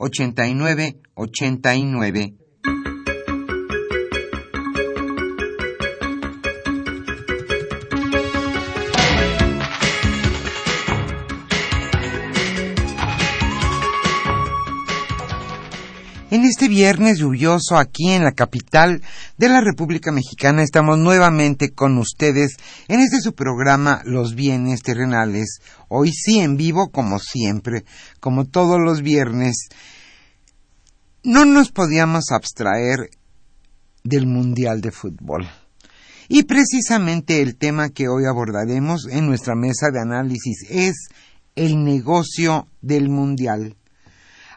89 89. En este viernes lluvioso aquí en la capital de la República Mexicana estamos nuevamente con ustedes en este su programa Los bienes terrenales. Hoy sí en vivo como siempre, como todos los viernes. No nos podíamos abstraer del Mundial de Fútbol. Y precisamente el tema que hoy abordaremos en nuestra mesa de análisis es el negocio del Mundial.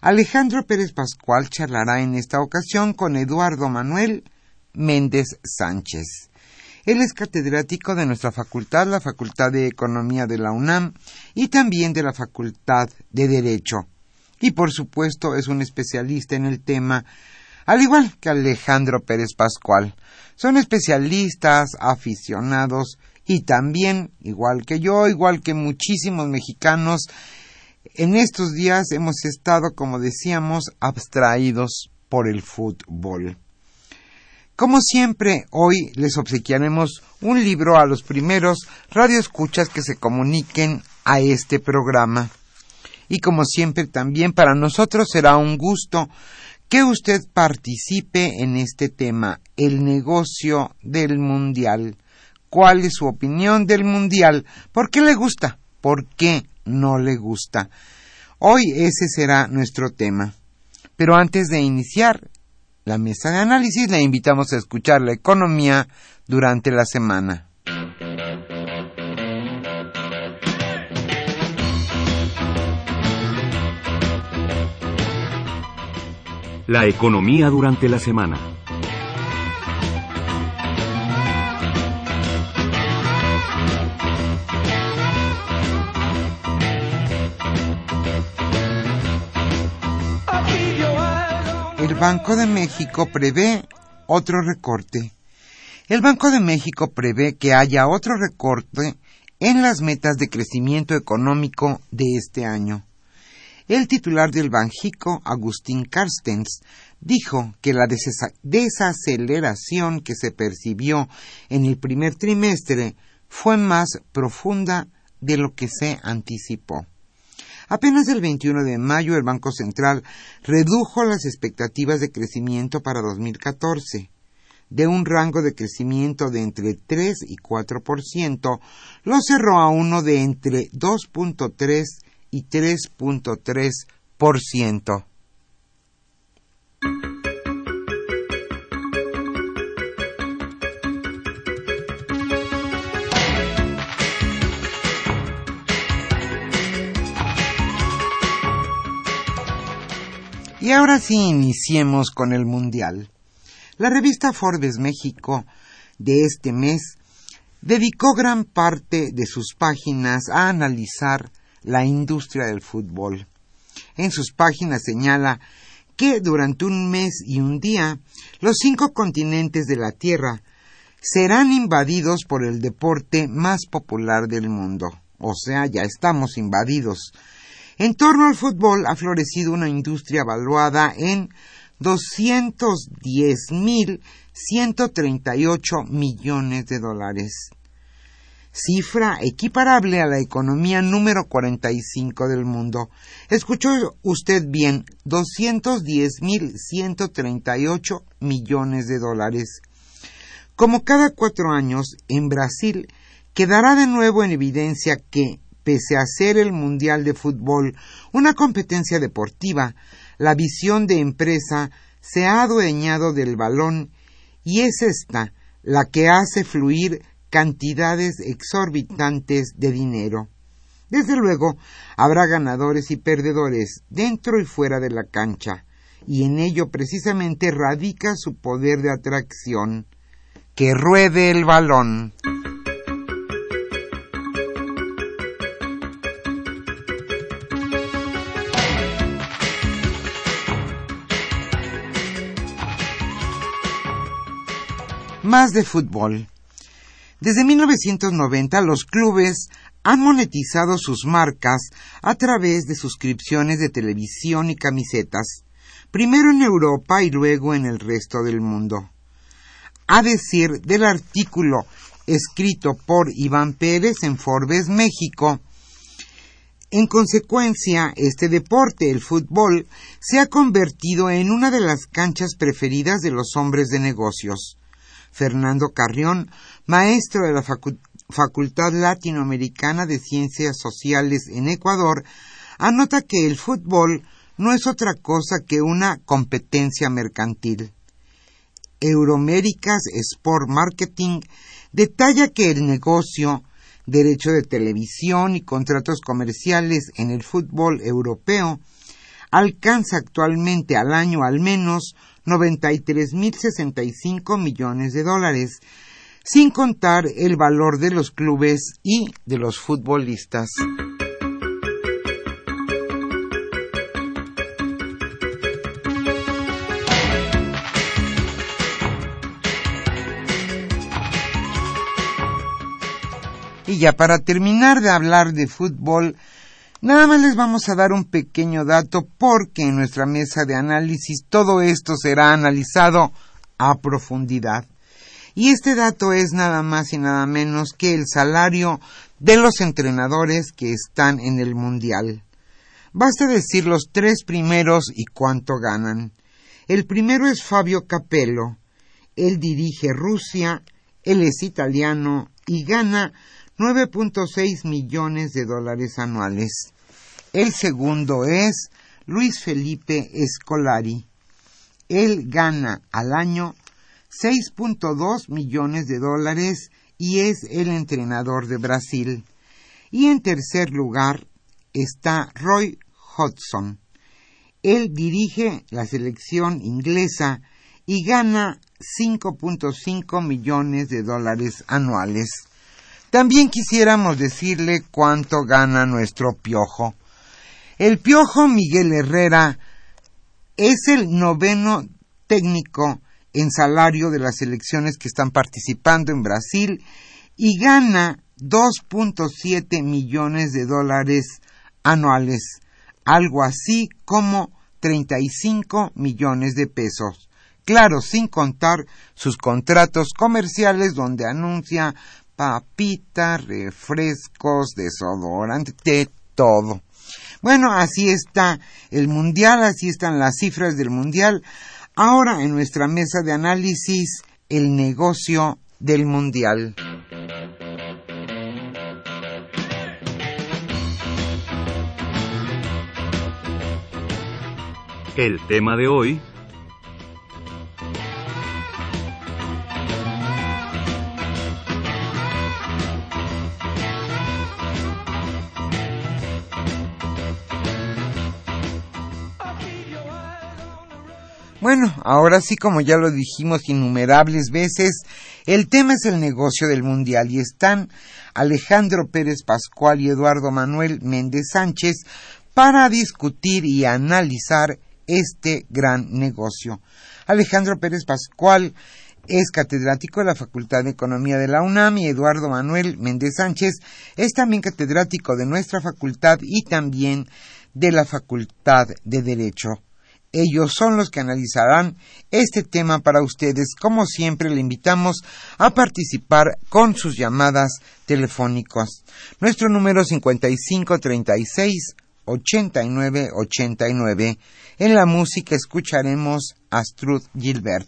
Alejandro Pérez Pascual charlará en esta ocasión con Eduardo Manuel Méndez Sánchez. Él es catedrático de nuestra facultad, la Facultad de Economía de la UNAM y también de la Facultad de Derecho. Y por supuesto es un especialista en el tema, al igual que Alejandro Pérez Pascual. Son especialistas, aficionados y también, igual que yo, igual que muchísimos mexicanos, en estos días hemos estado, como decíamos, abstraídos por el fútbol. Como siempre, hoy les obsequiaremos un libro a los primeros radioescuchas que se comuniquen a este programa. Y como siempre, también para nosotros será un gusto que usted participe en este tema, el negocio del mundial. ¿Cuál es su opinión del mundial? ¿Por qué le gusta? ¿Por qué no le gusta. Hoy ese será nuestro tema. Pero antes de iniciar la mesa de análisis, le invitamos a escuchar la economía durante la semana. La economía durante la semana. El Banco de México prevé otro recorte. El Banco de México prevé que haya otro recorte en las metas de crecimiento económico de este año. El titular del Banjico, Agustín Carstens, dijo que la desaceleración que se percibió en el primer trimestre fue más profunda de lo que se anticipó. Apenas el 21 de mayo el Banco Central redujo las expectativas de crecimiento para 2014 de un rango de crecimiento de entre 3 y 4%, lo cerró a uno de entre 2.3 y 3.3%. Y ahora sí iniciemos con el Mundial. La revista Forbes México de este mes dedicó gran parte de sus páginas a analizar la industria del fútbol. En sus páginas señala que durante un mes y un día los cinco continentes de la Tierra serán invadidos por el deporte más popular del mundo. O sea, ya estamos invadidos. En torno al fútbol ha florecido una industria evaluada en 210.138 millones de dólares, cifra equiparable a la economía número 45 del mundo. Escuchó usted bien, 210.138 millones de dólares. Como cada cuatro años, en Brasil quedará de nuevo en evidencia que, pese a ser el Mundial de Fútbol una competencia deportiva, la visión de empresa se ha adueñado del balón y es esta la que hace fluir cantidades exorbitantes de dinero. Desde luego, habrá ganadores y perdedores dentro y fuera de la cancha, y en ello precisamente radica su poder de atracción. Que ruede el balón. Más de fútbol. Desde 1990 los clubes han monetizado sus marcas a través de suscripciones de televisión y camisetas, primero en Europa y luego en el resto del mundo. A decir del artículo escrito por Iván Pérez en Forbes, México, en consecuencia, este deporte, el fútbol, se ha convertido en una de las canchas preferidas de los hombres de negocios. Fernando Carrión, maestro de la Facultad Latinoamericana de Ciencias Sociales en Ecuador, anota que el fútbol no es otra cosa que una competencia mercantil. Euroméricas Sport Marketing detalla que el negocio, derecho de televisión y contratos comerciales en el fútbol europeo alcanza actualmente al año al menos 93.065 millones de dólares, sin contar el valor de los clubes y de los futbolistas. Y ya para terminar de hablar de fútbol, Nada más les vamos a dar un pequeño dato porque en nuestra mesa de análisis todo esto será analizado a profundidad. Y este dato es nada más y nada menos que el salario de los entrenadores que están en el Mundial. Basta decir los tres primeros y cuánto ganan. El primero es Fabio Capello. Él dirige Rusia, él es italiano y gana 9.6 millones de dólares anuales. El segundo es Luis Felipe Escolari. Él gana al año 6.2 millones de dólares y es el entrenador de Brasil. Y en tercer lugar está Roy Hodgson. Él dirige la selección inglesa y gana 5.5 millones de dólares anuales. También quisiéramos decirle cuánto gana nuestro piojo. El Piojo Miguel Herrera es el noveno técnico en salario de las elecciones que están participando en Brasil y gana 2.7 millones de dólares anuales, algo así como 35 millones de pesos. Claro, sin contar sus contratos comerciales donde anuncia papitas, refrescos, desodorante, de todo. Bueno, así está el Mundial, así están las cifras del Mundial. Ahora en nuestra mesa de análisis, el negocio del Mundial. El tema de hoy Bueno, ahora sí, como ya lo dijimos innumerables veces, el tema es el negocio del mundial y están Alejandro Pérez Pascual y Eduardo Manuel Méndez Sánchez para discutir y analizar este gran negocio. Alejandro Pérez Pascual es catedrático de la Facultad de Economía de la UNAM y Eduardo Manuel Méndez Sánchez es también catedrático de nuestra facultad y también de la Facultad de Derecho. Ellos son los que analizarán este tema para ustedes. Como siempre, le invitamos a participar con sus llamadas telefónicas. Nuestro número 5536 8989. En la música escucharemos a Gilbert.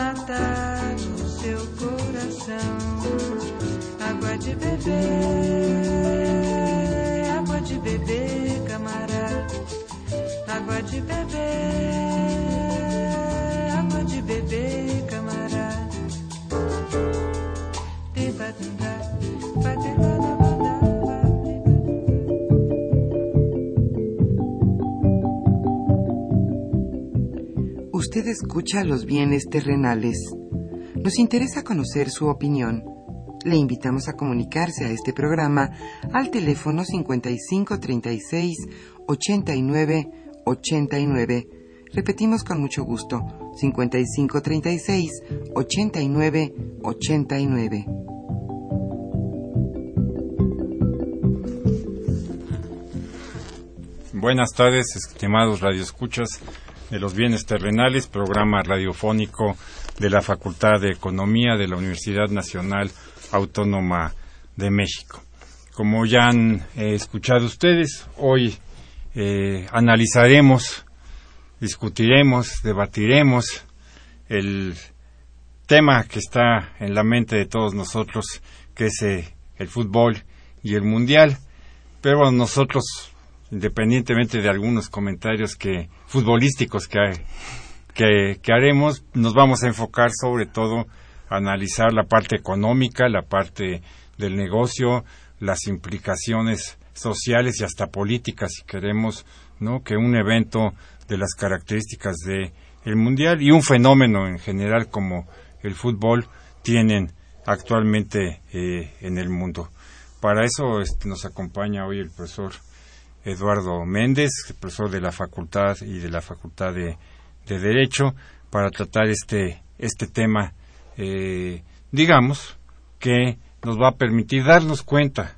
matar o seu coração. Água de beber, água de beber, camarada. Água de beber, escucha los bienes terrenales. Nos interesa conocer su opinión. Le invitamos a comunicarse a este programa al teléfono 5536 89 89. Repetimos con mucho gusto, 5536 89 89. Buenas tardes, estimados radioescuchas de los bienes terrenales, programa radiofónico de la Facultad de Economía de la Universidad Nacional Autónoma de México. Como ya han eh, escuchado ustedes, hoy eh, analizaremos, discutiremos, debatiremos el tema que está en la mente de todos nosotros, que es eh, el fútbol y el mundial. Pero nosotros independientemente de algunos comentarios que futbolísticos que, que, haremos, nos vamos a enfocar sobre todo a analizar la parte económica, la parte del negocio, las implicaciones sociales y hasta políticas, si queremos, ¿no? que un evento de las características de el mundial y un fenómeno en general como el fútbol tienen actualmente eh, en el mundo. Para eso este, nos acompaña hoy el profesor Eduardo Méndez, profesor de la Facultad y de la Facultad de, de Derecho, para tratar este, este tema, eh, digamos, que nos va a permitir darnos cuenta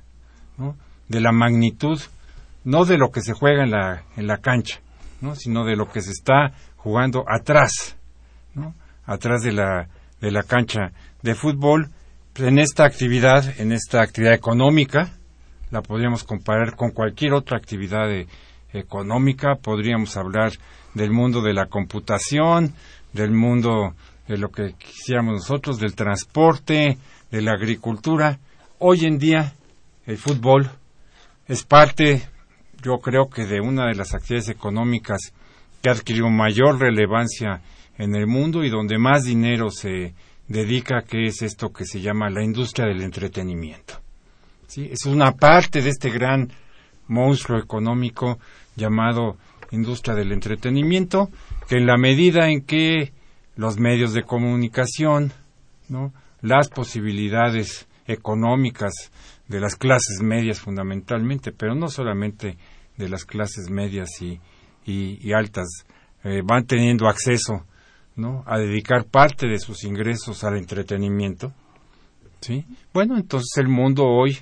de la magnitud, no de lo que se juega en la, en la cancha, ¿no? sino de lo que se está jugando atrás, ¿no? atrás de la, de la cancha de fútbol, en esta actividad, en esta actividad económica, la podríamos comparar con cualquier otra actividad de, económica, podríamos hablar del mundo de la computación, del mundo de lo que quisiéramos nosotros, del transporte, de la agricultura. Hoy en día el fútbol es parte, yo creo que de una de las actividades económicas que ha adquirido mayor relevancia en el mundo y donde más dinero se dedica, que es esto que se llama la industria del entretenimiento. ¿Sí? Es una parte de este gran monstruo económico llamado industria del entretenimiento, que en la medida en que los medios de comunicación, ¿no? las posibilidades económicas de las clases medias fundamentalmente, pero no solamente de las clases medias y, y, altas, eh, van teniendo acceso ¿no? a dedicar parte de sus ingresos al entretenimiento. ¿sí? Bueno, entonces el mundo hoy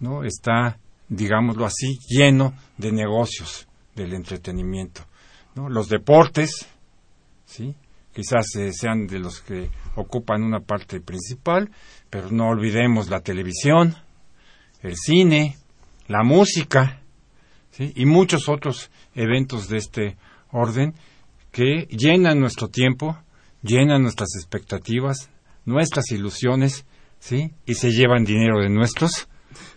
¿no? está, digámoslo así, lleno de negocios del entretenimiento. Los deportes, ¿sí? quizás eh, sean de los que ocupan una parte principal, pero no olvidemos la televisión, el cine, la música ¿sí? y muchos otros eventos de este orden que llenan nuestro tiempo llenan nuestras expectativas, nuestras ilusiones, ¿sí? Y se llevan dinero de nuestros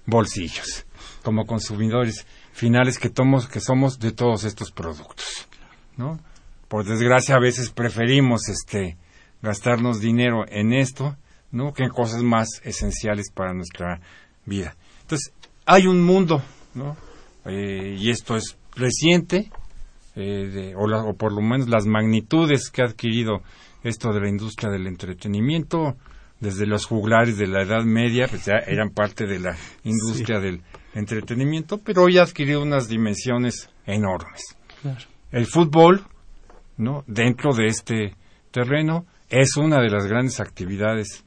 bolsillos, como consumidores finales que, tomos, que somos de todos estos productos, ¿no? Por desgracia a veces preferimos este gastarnos dinero en esto, ¿no? Que en cosas más esenciales para nuestra vida. Entonces, hay un mundo, ¿no? Eh, y esto es reciente, eh, o, o, por lo menos las magnitudes que ha adquirido esto de la industria del entretenimiento, desde los juglares de la Edad Media, pues ya eran parte de la industria del entretenimiento, pero hoy ha adquirido unas dimensiones enormes. Claro. El fútbol, ¿no? Dentro de este terreno es una de las grandes actividades,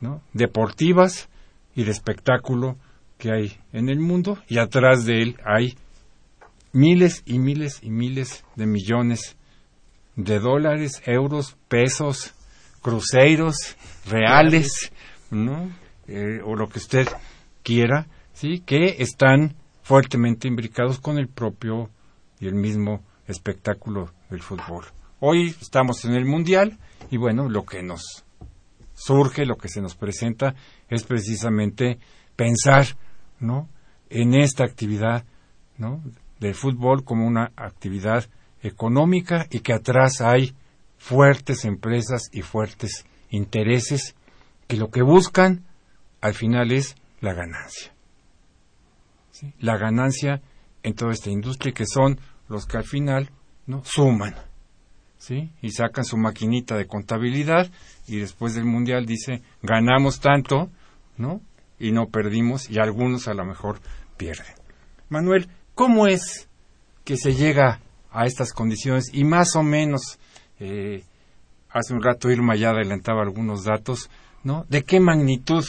¿no? Deportivas y de espectáculo que hay en el mundo y atrás de él hay miles y miles y miles de millones de dólares, euros, pesos, cruceros, reales, ¿no? Eh, o lo que usted quiera, ¿sí? Que están fuertemente imbricados con el propio y el mismo espectáculo del fútbol. Hoy estamos en el Mundial y bueno, lo que nos surge, lo que se nos presenta es precisamente pensar, ¿no? En esta actividad, ¿no? Del fútbol como una actividad económica y que atrás hay fuertes empresas y fuertes intereses que lo que buscan al final es la ganancia. La ganancia en toda esta industria que son los que al final no suman. ¿Sí? Y sacan su maquinita de contabilidad y después del mundial dice ganamos tanto, ¿no? Y no perdimos y algunos a lo mejor pierden. Manuel, ¿cómo es que se llega a estas condiciones y más o menos eh, hace un rato Irma ya adelantaba algunos datos, ¿no? ¿De qué magnitud,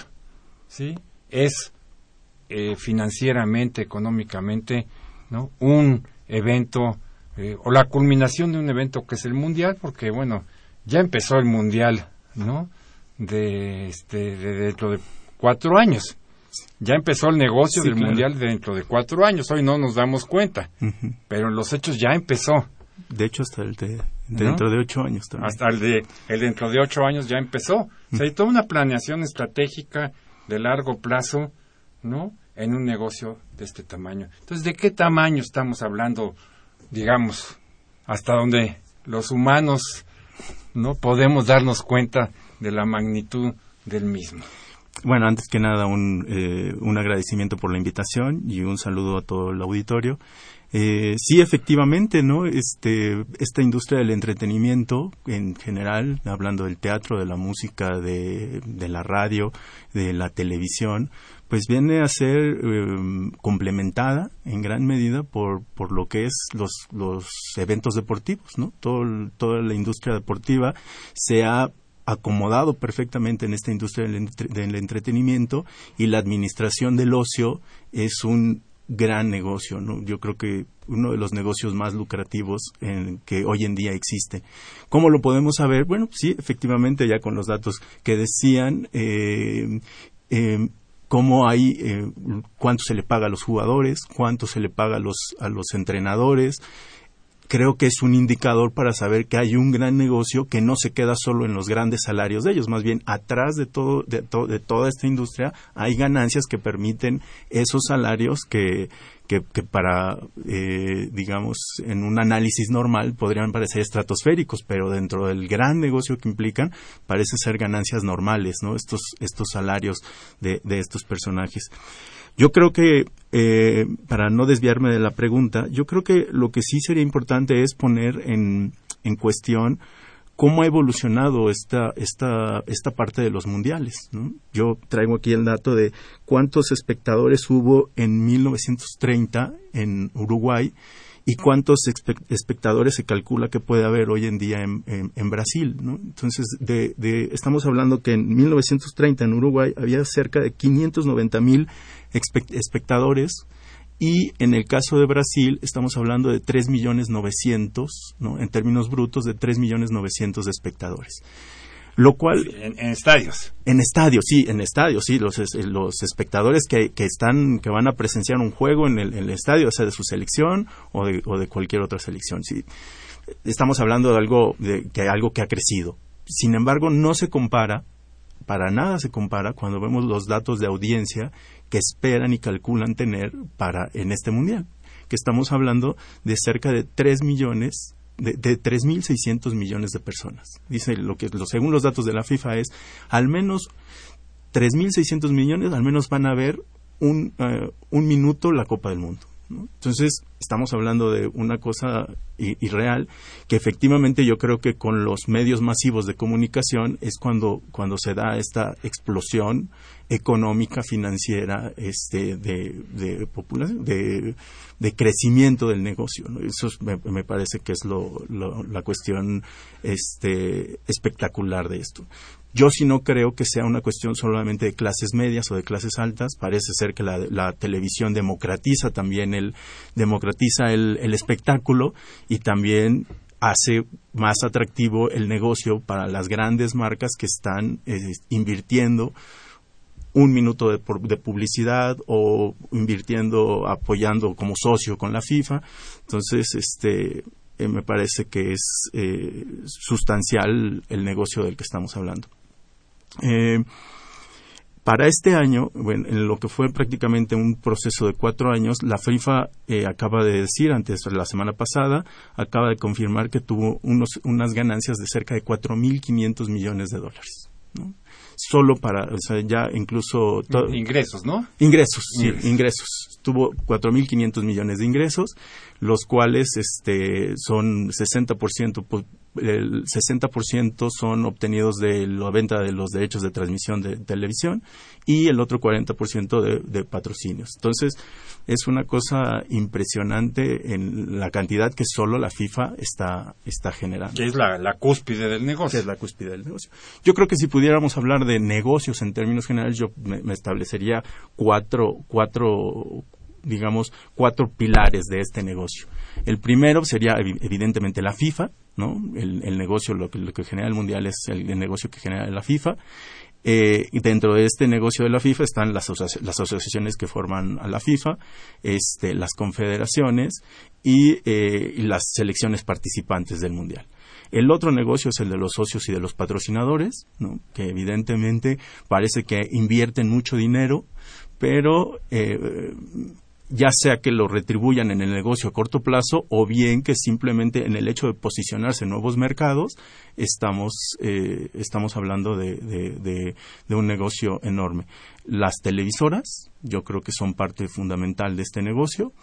sí? Es eh, financieramente, económicamente, ¿no? Un evento eh, o la culminación de un evento que es el mundial, porque bueno, ya empezó el mundial, ¿no? De este de dentro de cuatro años. Ya empezó el negocio Sí, del claro. mundial dentro de cuatro años. Hoy no nos damos cuenta, pero en los hechos ya empezó. De hecho, hasta el de, dentro de ocho años también. Hasta el de el dentro de ocho años ya empezó. O sea, hay toda una planeación estratégica de largo plazo, ¿no? En un negocio de este tamaño. Entonces, ¿de qué tamaño estamos hablando, digamos, hasta donde los humanos no podemos darnos cuenta de la magnitud del mismo? Bueno, antes que nada, un, eh, un agradecimiento por la invitación y un saludo a todo el auditorio. Eh, sí, efectivamente, ¿no? Este, esta industria del entretenimiento en general, hablando del teatro, de la música, de, de la radio, de la televisión, pues viene a ser eh, complementada en gran medida por, por lo que es los, los eventos deportivos, ¿no? Todo, toda la industria deportiva se ha acomodado perfectamente en esta industria del, del entretenimiento y la administración del ocio es un gran negocio, ¿no? Yo creo que uno de los negocios más lucrativos en, que hoy en día existe. ¿Cómo lo podemos saber? Bueno, sí, efectivamente, ya con los datos que decían, eh, eh, cómo hay, eh, cuánto se le paga a los jugadores, cuánto se le paga a los, a los entrenadores, creo que es un indicador para saber que hay un gran negocio que no se queda solo en los grandes salarios de ellos, más bien atrás de todo de, to- de toda esta industria hay ganancias que permiten esos salarios que que, para eh, digamos en un análisis normal podrían parecer estratosféricos, pero dentro del gran negocio que implican parece ser ganancias normales, ¿no? Estos estos salarios de, de estos personajes. Yo creo que, eh, para no desviarme de la pregunta, yo creo que lo que sí sería importante es poner en, en cuestión cómo ha evolucionado esta, esta, esta parte de los mundiales. Yo traigo aquí el dato de cuántos espectadores hubo en 1930 en Uruguay y cuántos espe- espectadores se calcula que puede haber hoy en día en, Brasil. Entonces, de, de- estamos hablando que en 1930 en Uruguay había cerca de 590 mil espectadores y en el caso de Brasil estamos hablando de 3 millones 900, ¿no? en términos brutos de 3 millones 900 de espectadores. Lo cual, En, en estadios. en estadios, sí, en estadios, sí, los, los espectadores que, que están, que van a presenciar un juego en el, en el estadio, o sea, de su selección o de, o de cualquier otra selección, sí. Estamos hablando de algo, de, que algo que ha crecido, sin embargo, no se compara, para nada se compara cuando vemos los datos de audiencia que esperan y calculan tener para en este mundial, que estamos hablando de cerca de 3 millones de, de 3.600 millones de personas. Dice lo que según los datos de la FIFA es al menos 3.600 millones, al menos van a ver un, uh, un minuto la Copa del Mundo. Entonces, estamos hablando de una cosa irreal que efectivamente yo creo que con los medios masivos de comunicación es cuando, cuando se da esta explosión económica, financiera, este, de, de, populación, de, de crecimiento del negocio. Eso me, parece que es lo, lo, la cuestión este, espectacular de esto. Yo sí no creo que sea una cuestión solamente de clases medias o de clases altas. Parece ser que la, la televisión democratiza también el democratiza el, el, espectáculo y también hace más atractivo el negocio para las grandes marcas que están eh, invirtiendo un minuto de, de, publicidad o invirtiendo, apoyando como socio con la FIFA. Entonces, este, eh, me parece que es eh, sustancial el negocio del que estamos hablando. Eh, para este año, bueno, en lo que fue prácticamente un proceso de cuatro años, la FIFA acaba de decir, antes de la semana pasada, acaba de confirmar que tuvo unos, unas ganancias de cerca de 4.500 millones de dólares. ¿no? Solo para, o sea, ya incluso... ingresos, ¿no? Ingresos, sí, ingresos. ingresos. Tuvo 4.500 millones de ingresos, los cuales este, son 60% el 60% son obtenidos de la venta de los derechos de transmisión de televisión y el otro 40% de, de patrocinios. Entonces, es una cosa impresionante en la cantidad que solo la FIFA está, está generando. Que es la, la cúspide del negocio. Que es la cúspide del negocio. Yo creo que si pudiéramos hablar de negocios en términos generales, yo me, me establecería cuatro, cuatro, digamos, cuatro pilares de este negocio. El primero sería evidentemente la FIFA, ¿no? El, negocio, lo que, lo que, genera el Mundial es el, negocio que genera la FIFA. Eh, dentro de este negocio de la FIFA están las asociaciones que forman a la FIFA, este, las confederaciones y, eh, y las selecciones participantes del Mundial. El otro negocio es el de los socios y de los patrocinadores, ¿no? que evidentemente parece que invierten mucho dinero, pero eh, ya sea que lo retribuyan en el negocio a corto plazo o bien que simplemente en el hecho de posicionarse en nuevos mercados estamos, eh, estamos hablando de, de, de, de, un negocio enorme. Las televisoras, yo creo que son parte fundamental de este negocio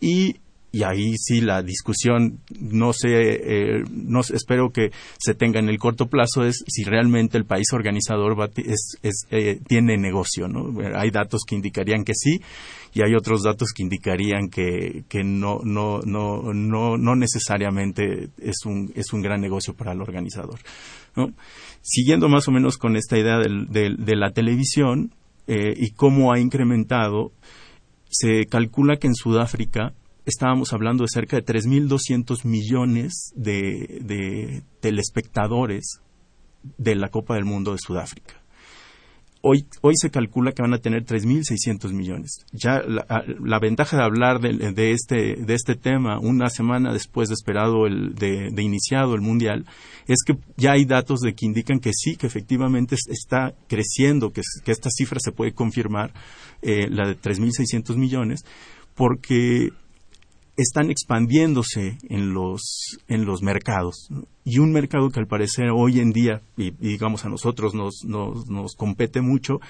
y y ahí sí la discusión no sé eh, no espero que se tenga en el corto plazo es si realmente el país organizador va, es, es, eh, tiene negocio no hay datos que indicarían que sí y hay otros datos que indicarían que, que no, no, no, no, no necesariamente es un, es un gran negocio para el organizador. Siguiendo más o menos con esta idea del, de la televisión eh, y cómo ha incrementado, se calcula que en Sudáfrica estábamos hablando de cerca de 3.200 millones de, de telespectadores de la Copa del Mundo de Sudáfrica. Hoy, hoy, se calcula que van a tener 3.600 millones. Ya la, la, ventaja de hablar de, este, de este tema una semana después de esperado el, de, de, iniciado el mundial es que ya hay datos de que indican que sí, que efectivamente está creciendo, que, que esta cifra se puede confirmar, eh, la de 3.600 millones, porque están expandiéndose en los, en los mercados. Y un mercado que al parecer hoy en día, y, y digamos a nosotros nos, nos, nos, compete mucho,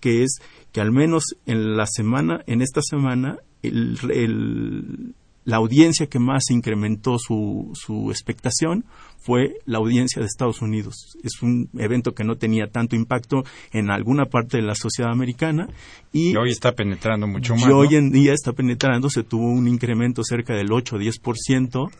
que es que al menos en la semana, en esta semana, el, el, la audiencia que más incrementó su, su expectación fue la audiencia de Estados Unidos. Es un evento que no tenía tanto impacto en alguna parte de la sociedad americana y, y hoy está penetrando mucho más. Y hoy en día está penetrando, se tuvo un incremento cerca del 8 o 10%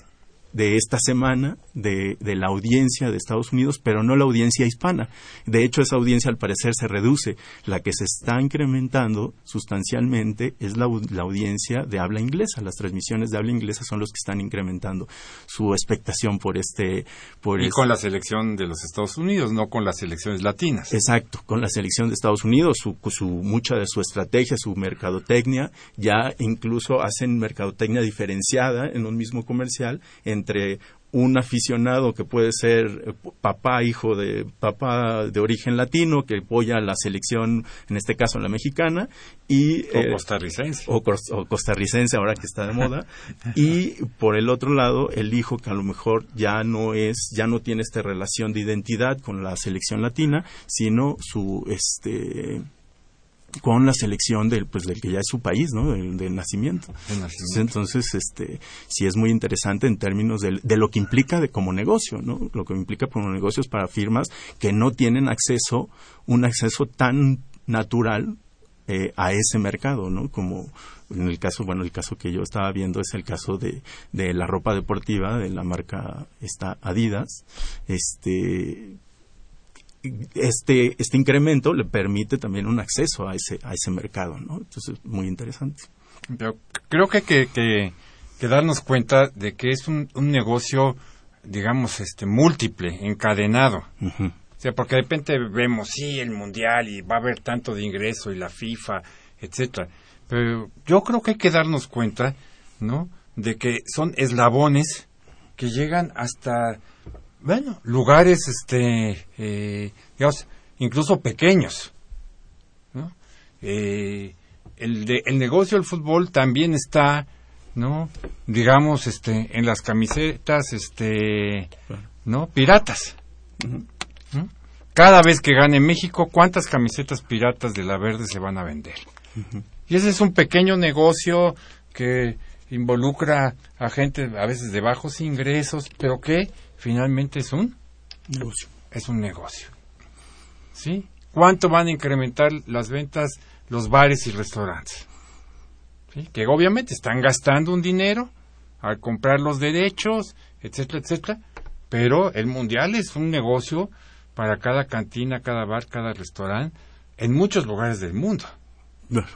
de esta semana de, de, la audiencia de Estados Unidos, pero no la audiencia hispana. De hecho, esa audiencia al parecer se reduce. La que se está incrementando sustancialmente es la, la audiencia de habla inglesa. Las transmisiones de habla inglesa son los que están incrementando su expectación por este. Por y este. con la selección de los Estados Unidos, no con las elecciones latinas. Exacto, con la selección de Estados Unidos, su, su, mucha de su estrategia, su mercadotecnia, ya incluso hacen mercadotecnia diferenciada en un mismo comercial entre un aficionado que puede ser eh, papá, hijo de papá de origen latino, que apoya a la selección, en este caso la mexicana, y, o eh, costarricense. o, o costarricense ahora que está de moda y por el otro lado el hijo que a lo mejor ya no es ya no tiene esta relación de identidad con la selección latina sino su este con la selección del pues del que ya es su país no del, del nacimiento De entonces este sí es muy interesante en términos del- de, lo que implica de como negocio no lo que implica como negocios para firmas que no tienen acceso un acceso tan natural eh, a ese mercado, ¿no? Como en el caso, bueno, el caso que yo estaba viendo es el caso de, de la ropa deportiva de la marca esta Adidas. Este, este, este incremento le permite también un acceso a ese, a ese mercado, ¿no? Entonces, muy interesante. Pero creo que hay que, que, que darnos cuenta de que es un, un negocio, digamos, este múltiple, encadenado. O sea, porque de repente vemos, sí, el mundial y va a haber tanto de ingreso y la FIFA, etcétera. Pero yo creo que hay que darnos cuenta, ¿no? De que son eslabones que llegan hasta, bueno, lugares, este, eh, digamos, incluso pequeños, ¿no? Eh, el, de- el negocio del fútbol también está, ¿no? Digamos, este, en las camisetas, este, ¿no? Piratas. ¿no? Cada vez que gane México, ¿cuántas camisetas piratas de la verde se van a vender? Y ese es un pequeño negocio que involucra a gente a veces de bajos ingresos, pero que finalmente es un Negocio. es un negocio. ¿Sí? ¿Cuánto van a incrementar las ventas los bares y restaurantes? ¿Sí? Que obviamente están gastando un dinero al comprar los derechos, etcétera, etcétera, pero el mundial es un negocio para cada cantina, cada bar, cada restaurante en muchos lugares del mundo.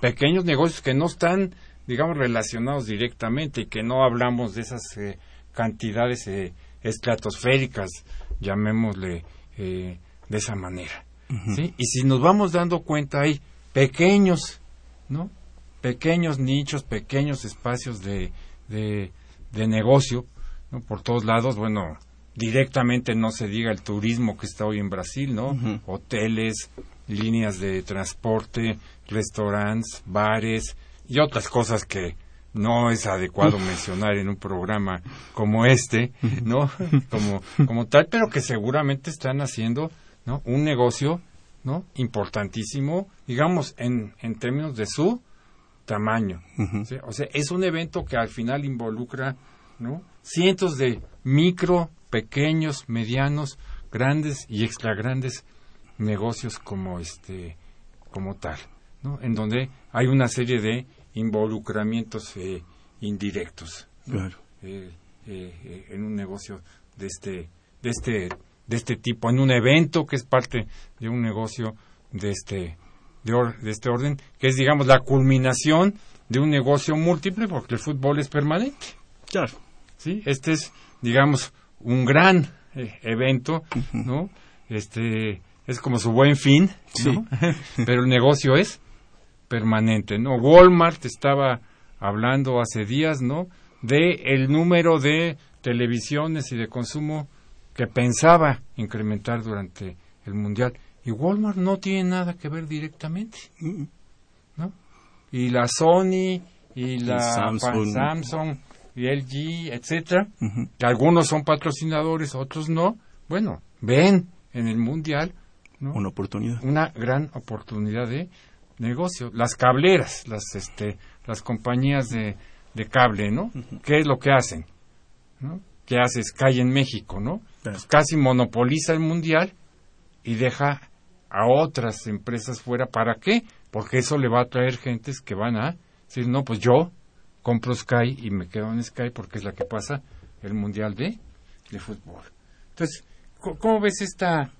Pequeños negocios que no están, digamos, relacionados directamente y que no hablamos de esas eh, cantidades eh, estratosféricas, llamémosle eh, de esa manera. ¿sí? Y si nos vamos dando cuenta, hay pequeños, ¿no? Pequeños nichos, pequeños espacios de, de, de negocio, ¿no? Por todos lados, bueno, directamente no se diga el turismo que está hoy en Brasil, ¿no? Hoteles, líneas de transporte, restaurantes, bares y otras cosas que no es adecuado mencionar en un programa como este, ¿no? Como, como tal, pero que seguramente están haciendo, ¿no? Un negocio, ¿no? Importantísimo, digamos, en, en términos de su tamaño. ¿sí? O sea, es un evento que al final involucra, ¿no? Cientos de micro, pequeños, medianos, grandes y extra grandes negocios como este, como tal, ¿no? En donde hay una serie de involucramientos eh, indirectos ¿no? Claro. Eh, eh, eh, en un negocio de este de este de este tipo en un evento que es parte de un negocio de este de, or- de este orden que es digamos la culminación de un negocio múltiple porque el fútbol es permanente claro. sí este es digamos un gran eh, evento no este es como su buen fin ¿no? pero el negocio es permanente no Walmart estaba hablando hace días no de el número de televisiones y de consumo que pensaba incrementar durante el mundial y Walmart no tiene nada que ver directamente ¿no? y la Sony y la Samsung. Samsung y LG etcétera que algunos son patrocinadores otros no bueno ven en el mundial ¿no? Una oportunidad. una gran oportunidad de negocio. Las cableras, las este, las compañías de, de cable, ¿no? ¿Qué es lo que hacen? ¿No? ¿Qué hace Sky en México, no? Claro. Pues casi monopoliza el mundial y deja a otras empresas fuera. ¿Para qué? Porque eso le va a traer gentes que van a decir, no, pues yo compro Sky y me quedo en Sky porque es la que pasa el mundial de, de fútbol. Entonces, ¿cómo ves esta,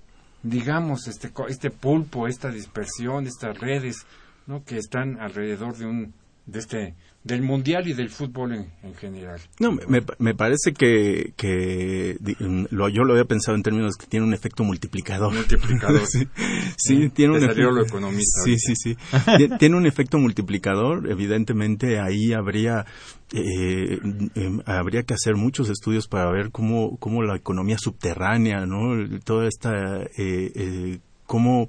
digamos, este, este pulpo, esta dispersión, estas redes, ¿no? Que están alrededor de un de este del mundial y del fútbol en, en general. No, me, me parece que, que lo, yo lo había pensado en términos que tiene un efecto multiplicador. Multiplicador. sí, sí, tiene un efecto. lo economista. Sí, sí, sí. tiene un efecto multiplicador. Evidentemente ahí habría eh, eh, habría que hacer muchos estudios para ver cómo, cómo la economía subterránea, ¿no? Toda esta eh, eh, cómo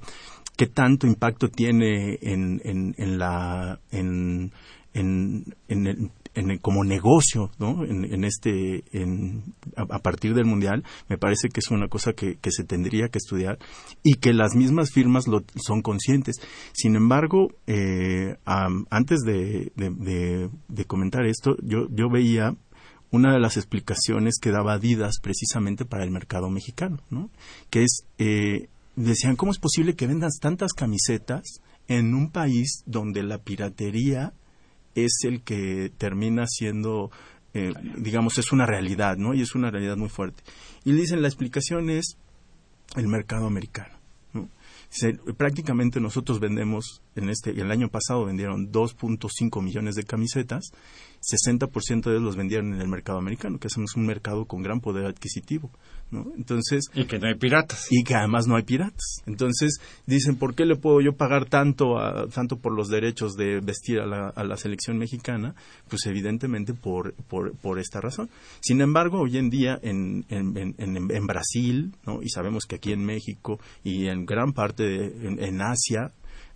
qué tanto impacto tiene en, en, en la en en, en, en como negocio, ¿no? En, este, en, a, partir del mundial, me parece que es una cosa que, se tendría que estudiar y que las mismas firmas lo, son conscientes. Sin embargo, eh, antes de, comentar esto, yo, yo veía una de las explicaciones que daba Adidas precisamente para el mercado mexicano, ¿no? Que es, eh, decían, ¿cómo es posible que vendas tantas camisetas en un país donde la piratería es el que termina siendo, eh, digamos, es una realidad, ¿no? Y es una realidad muy fuerte. Y dicen, la explicación es el mercado americano. prácticamente nosotros vendemos, en este, el año pasado vendieron 2.5 millones de camisetas 60% de ellos los vendían en el mercado americano, que es un mercado con gran poder adquisitivo. ¿no? Entonces, y que no hay piratas. Y que además no hay piratas. Entonces, dicen, ¿por qué le puedo yo pagar tanto, a, tanto por los derechos de vestir a la, a la selección mexicana? Pues evidentemente por, por, por, esta razón. Sin embargo, hoy en día en, en, en, en Brasil, ¿no? y sabemos que aquí en México y en gran parte de, en Asia,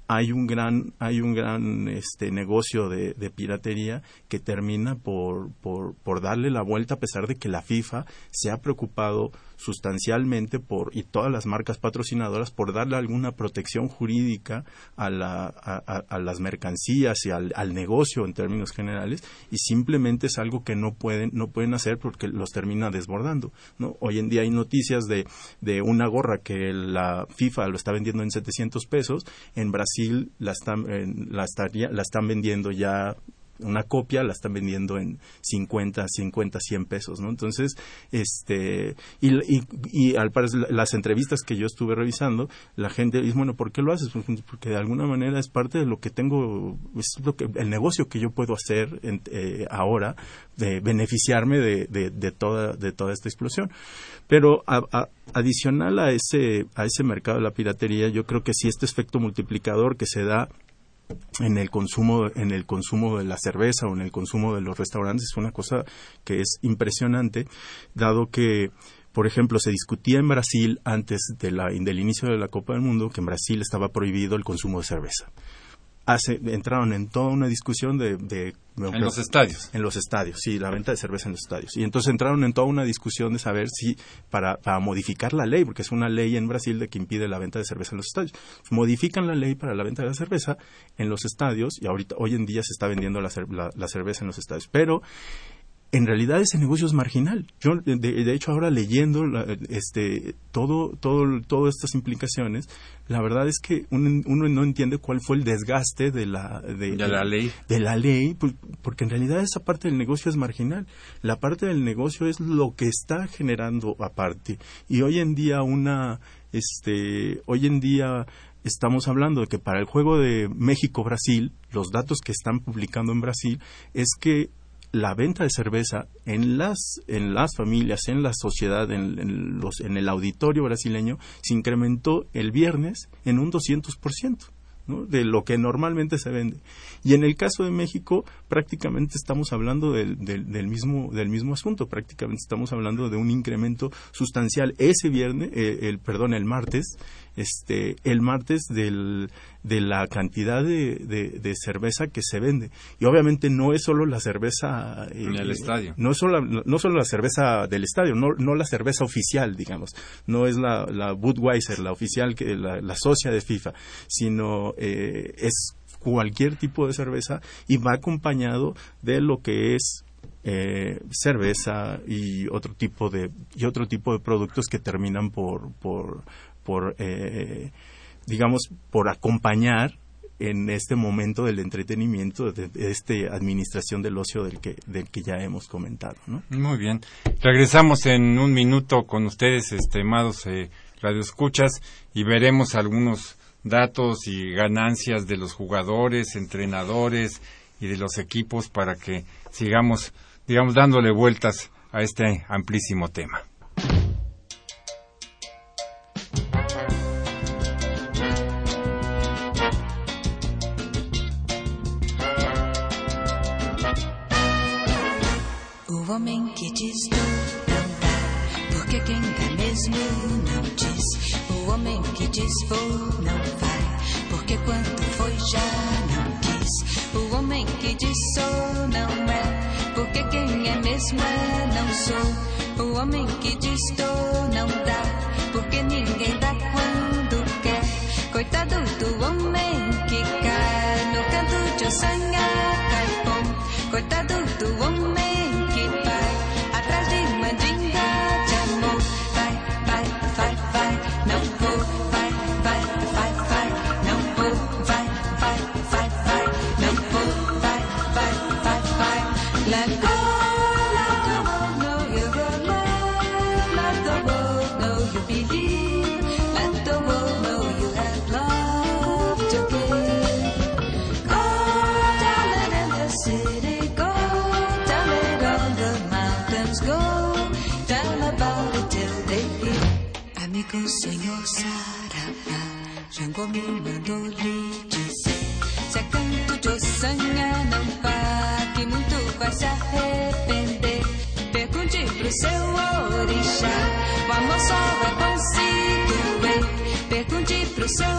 hay un gran hay un gran este negocio de, piratería que termina por, por darle la vuelta a pesar de que la FIFA se ha preocupado sustancialmente por y todas las marcas patrocinadoras por darle alguna protección jurídica a, la, a, las mercancías y al, negocio en términos generales y simplemente es algo que no pueden no pueden hacer porque los termina desbordando no hoy en día hay noticias de, de una gorra que la FIFA lo está vendiendo en 700 pesos en Brasil la están la, la están vendiendo ya una copia la están vendiendo en 50, 50, 100 pesos, ¿no? Entonces, este, y, y, y al parecer, las entrevistas que yo estuve revisando, la gente dice, bueno, ¿por qué lo haces? Porque de alguna manera es parte de lo que tengo, es lo que, el negocio que yo puedo hacer eh, ahora, de beneficiarme de, de, toda, de toda esta explosión. Pero adicional a ese, a ese mercado de la piratería, yo creo que sí este efecto multiplicador que se da en el consumo en el consumo de la cerveza o en el consumo de los restaurantes es una cosa que es impresionante dado que por ejemplo, se discutía en Brasil antes de la, del inicio de la Copa del Mundo que en Brasil estaba prohibido el consumo de cerveza entraron en toda una discusión de... en los estadios. En los estadios, sí, la venta de cerveza en los estadios. Y entonces entraron en toda una discusión de saber si para, para modificar la ley, porque es una ley en Brasil de que impide la venta de cerveza en los estadios. Modifican la ley para la venta de la cerveza en los estadios y ahorita, hoy en día se está vendiendo la, la cerveza en los estadios. Pero en realidad ese negocio es marginal. Yo, de, hecho, ahora leyendo este, todo, todo, todas estas implicaciones, la verdad es que uno, no entiende cuál fue el desgaste de la, de, la ley. De la ley, pues, porque en realidad esa parte del negocio es marginal. La parte del negocio es lo que está generando aparte. Y hoy en día una, este, hoy en día estamos hablando de que para el juego de México-Brasil, los datos que están publicando en Brasil es que la venta de cerveza en las, en las familias, en la sociedad, en, los, en el auditorio brasileño, se incrementó el viernes en un 200%. ¿no? de lo que normalmente se vende. Y en el caso de México, prácticamente estamos hablando del, del, mismo, del mismo asunto, prácticamente estamos hablando de un incremento sustancial ese viernes, eh, el, perdón, el martes, este, el martes del, de la cantidad de, de, cerveza que se vende. Y obviamente no es solo la cerveza... Eh, en el estadio. No es solo, no solo la cerveza del estadio, no, no la cerveza oficial, digamos. No es la, la Budweiser, la oficial, que la, la socia de FIFA, sino eh, es cualquier tipo de cerveza y va acompañado de lo que es eh, cerveza y otro tipo de y otro tipo de productos que terminan por por por eh, digamos por acompañar en este momento del entretenimiento de, esta administración del ocio del que del que ya hemos comentado ¿no? muy bien regresamos en un minuto con ustedes estimados eh, radioescuchas y veremos algunos datos y ganancias de los jugadores entrenadores y de los equipos para que sigamos, digamos, dándole vueltas a este amplísimo tema. Não diz. O homem que diz vou não vai, porque quando foi já não quis. O homem que diz sou não é, porque quem é mesmo é não sou. O homem que diz dou não dá, porque ninguém dá quando quer. Coitado Jango me mandou lhe dizer: Se é canto de ossanha, não que muito vai se arrepender. Pergunte pro seu orixá, o amor só é bom se doer. Pergunte pro seu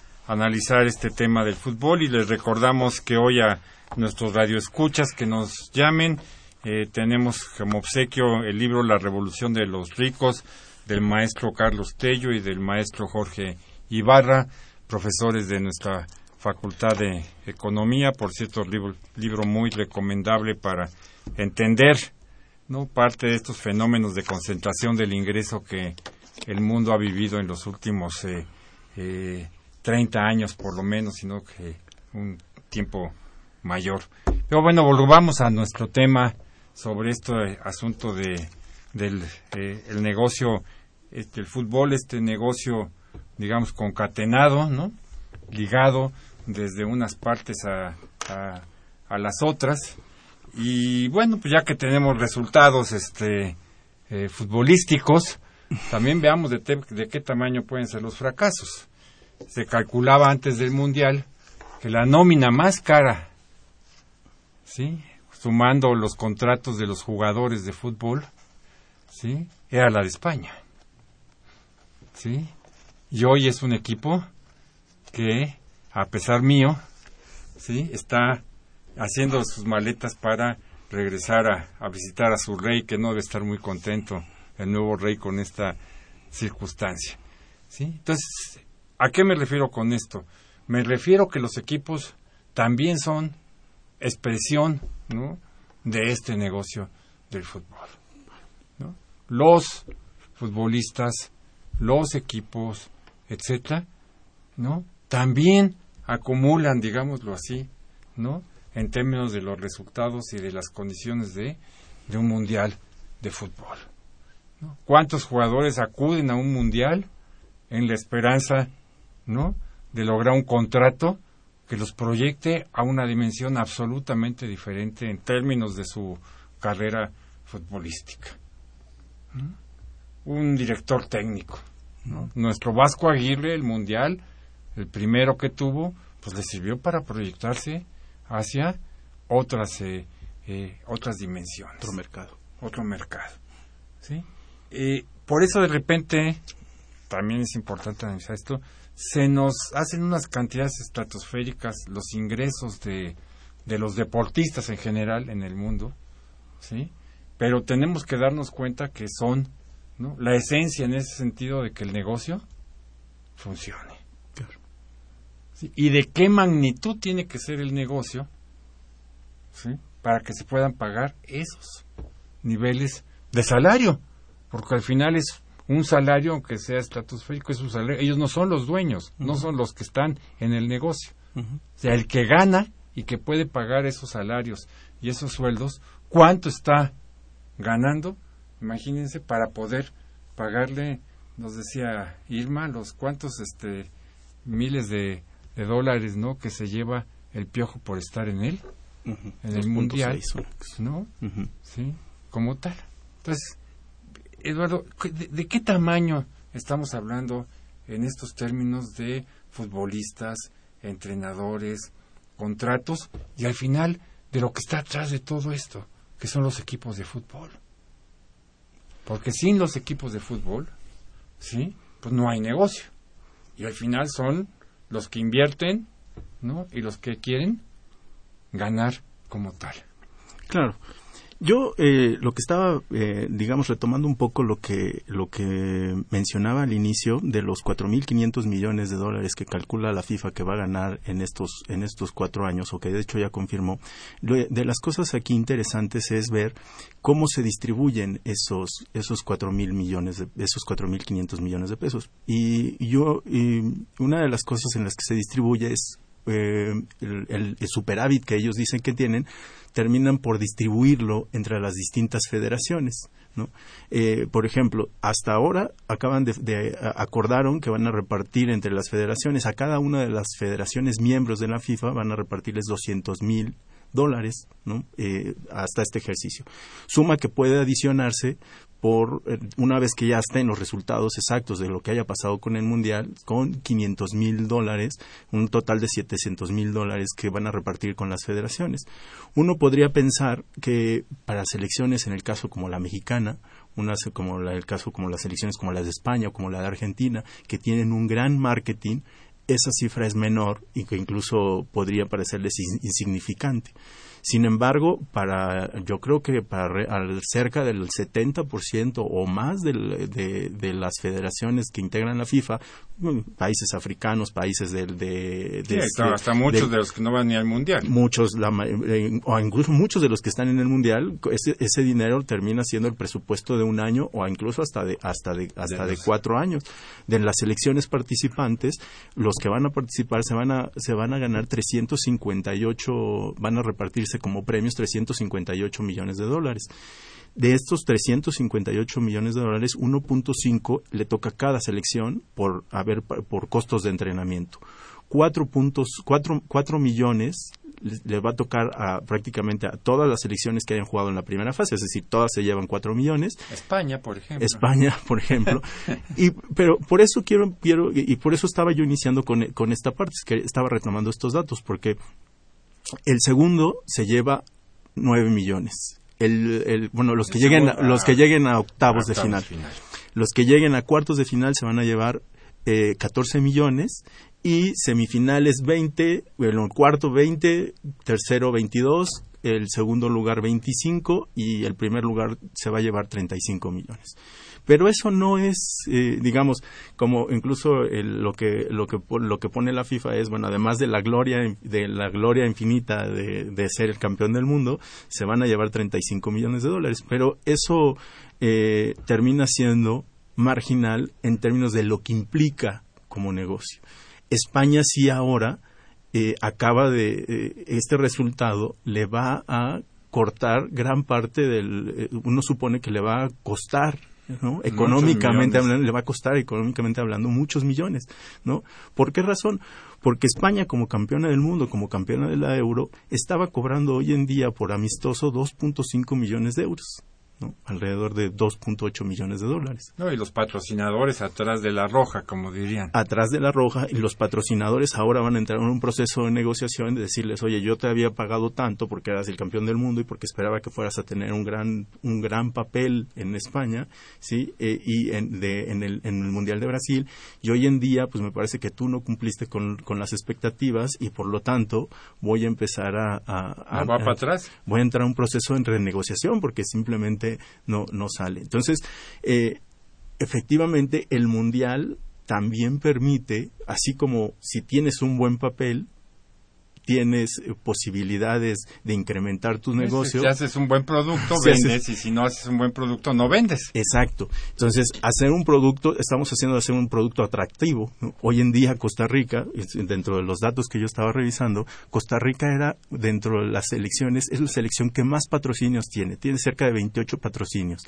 analizar este tema del fútbol y les recordamos que hoy a nuestros radioescuchas que nos llamen eh, tenemos como obsequio el libro La Revolución de los Ricos del maestro Carlos Tello y del maestro Jorge Ibarra, profesores de nuestra Facultad de Economía, por cierto, libro, muy recomendable para entender no parte de estos fenómenos de concentración del ingreso que el mundo ha vivido en los últimos eh, eh, 30 años por lo menos, sino que un tiempo mayor. Pero bueno, volvamos a nuestro tema sobre este asunto de del eh, el negocio este, el fútbol, este negocio digamos concatenado, ¿no? ligado desde unas partes a, a, a las otras y bueno, pues ya que tenemos resultados este eh, futbolísticos, también veamos de, te- de qué tamaño pueden ser los fracasos. Se calculaba antes del Mundial que la nómina más cara, ¿sí? sumando los contratos de los jugadores de fútbol, ¿sí? era la de España. ¿sí? Y hoy es un equipo que, a pesar mío, ¿sí? está haciendo sus maletas para regresar a, a visitar a su rey, que no debe estar muy contento el nuevo rey con esta circunstancia. ¿sí? Entonces, ¿a qué me refiero con esto? Me refiero que los equipos también son expresión de este negocio del fútbol. ¿no? Los futbolistas, los equipos, etcétera, ¿no? También acumulan, digámoslo así, ¿no? En términos de los resultados y de las condiciones de, un mundial de fútbol. ¿Cuántos jugadores acuden a un mundial en la esperanza, ¿no? De lograr un contrato que los proyecte a una dimensión absolutamente diferente en términos de su carrera futbolística. ¿no? Un director técnico. ¿no? Nuestro Vasco Aguirre, el Mundial, el primero que tuvo, pues le sirvió para proyectarse hacia otras, eh, eh, otras dimensiones. Otro mercado. Otro mercado. ¿sí? Eh, por eso de repente, también es importante analizar esto, se nos hacen unas cantidades estratosféricas los ingresos de, de los deportistas en general en el mundo, ¿sí? Pero tenemos que darnos cuenta que son ¿no? la esencia en ese sentido de que el negocio funcione. Claro. ¿sí? Y de qué magnitud tiene que ser el negocio ¿sí? para que se puedan pagar esos niveles de salario, porque al final es un salario, aunque sea estratosférico, es un salario. Ellos no son los dueños, no son los que están en el negocio. O sea, el que gana y que puede pagar esos salarios y esos sueldos, ¿cuánto está ganando? Imagínense para poder pagarle, nos decía Irma, los cuantos este miles de, de dólares, ¿no? Que se lleva el piojo por estar en él, en el mundial, 2.6, ¿no? Sí, como tal. Entonces, Eduardo, ¿de, qué tamaño estamos hablando en estos términos de futbolistas, entrenadores, contratos y al final de lo que está atrás de todo esto, que son los equipos de fútbol? Porque sin los equipos de fútbol, ¿sí? Pues no hay negocio. Y al final son los que invierten, ¿no? Y los que quieren ganar como tal. Claro. Yo eh, lo que estaba, eh, digamos, retomando un poco lo que lo que mencionaba al inicio de los 4.500 millones de dólares que calcula la FIFA que va a ganar en estos en estos cuatro años, o que de hecho ya confirmó. de las cosas aquí interesantes es ver cómo se distribuyen esos esos 4.000 millones, de, esos 4.500 millones de pesos. Y yo y una de las cosas en las que se distribuye es eh, el, el- superávit que ellos dicen que tienen, terminan por distribuirlo entre las distintas federaciones. ¿no? Eh, por ejemplo, hasta ahora acaban de, acordaron que van a repartir entre las federaciones, a cada una de las federaciones miembros de la FIFA van a repartirles 200 mil dólares ¿no? Eh, hasta este ejercicio. Suma que puede adicionarse por eh, una vez que ya estén los resultados exactos de lo que haya pasado con el mundial con 500 mil dólares un total de 700 mil dólares que van a repartir con las federaciones uno podría pensar que para selecciones en el caso como la mexicana unas como el caso como las selecciones como las de España o como la de Argentina que tienen un gran marketing esa cifra es menor y que incluso podría parecerles in- insignificante. Sin embargo, para yo creo que para re- al cerca del 70% o más del- de, de las federaciones que integran la FIFA, países africanos, países del de, Sí, de- hasta, de- hasta muchos de- los que no van ni al mundial. muchos la eh, o incluso muchos de los que están en el mundial ese, ese dinero termina siendo el presupuesto de un año o incluso hasta de hasta de hasta de, cuatro años de las selecciones participantes los que van a participar se van a se van a ganar 358 van a repartirse como premios 358 millones de dólares de estos 358 millones de dólares, 1.5 le toca a cada selección por haber por costos de entrenamiento. 4 puntos, 4, 4 millones le, va a tocar a prácticamente a todas las selecciones que hayan jugado en la primera fase, es decir, todas se llevan 4 millones. España, por ejemplo. España, por ejemplo. y, pero por eso quiero, quiero y, y por eso estaba yo iniciando con, con esta parte, es que estaba retomando estos datos, porque el segundo se lleva 9 millones. El, el, bueno, los que El lleguen, a, los que lleguen a octavos, de Octavos final. Los que lleguen a cuartos de final se van a llevar eh, 14 millones y semifinales 20, bueno, cuarto 20, tercero 22, el segundo lugar 25 y el primer lugar se va a llevar 35 millones. Pero eso no es, eh, digamos, como incluso el- lo que lo que lo que pone la FIFA es bueno, además de la gloria de la gloria infinita de, de ser el campeón del mundo, se van a llevar 35 millones de dólares. Pero eso eh, termina siendo marginal en términos de lo que implica como negocio. España sí ahora eh, acaba de eh, este resultado le va a cortar gran parte del eh, uno supone que le va a costar ¿no? económicamente hablando le va a costar económicamente hablando muchos millones no por qué razón porque España como campeona del mundo como campeona de la euro estaba cobrando hoy en día por amistoso 2.5 millones de euros ¿no? alrededor de 2.8 millones de dólares. No, y los patrocinadores atrás de la roja, como dirían. Atrás de la roja, y los patrocinadores ahora van a entrar en un proceso de negociación de decirles, oye, yo te había pagado tanto porque eras el campeón del mundo y porque esperaba que fueras a tener un gran, un gran papel en España, ¿sí? Eh, y en, de, en, el, en el Mundial de Brasil, y hoy en día, pues me parece que tú no cumpliste con, con las expectativas y por lo tanto voy a empezar a... a, ¿No va para atrás? Voy a entrar a un proceso en renegociación porque simplemente no, no sale. Entonces, eh, efectivamente, el Mundial también permite, así como si tienes un buen papel, tienes eh, posibilidades de incrementar tu negocio. Si haces un buen producto, Si haces- vendes, y si no haces un buen producto, no vendes. Exacto. Entonces, hacer un producto, estamos haciendo hacer un producto atractivo. Hoy en día, Costa Rica, dentro de los datos que yo estaba revisando, Costa Rica era, dentro de las selecciones, es la selección que más patrocinios tiene. Tiene cerca de 28 patrocinios.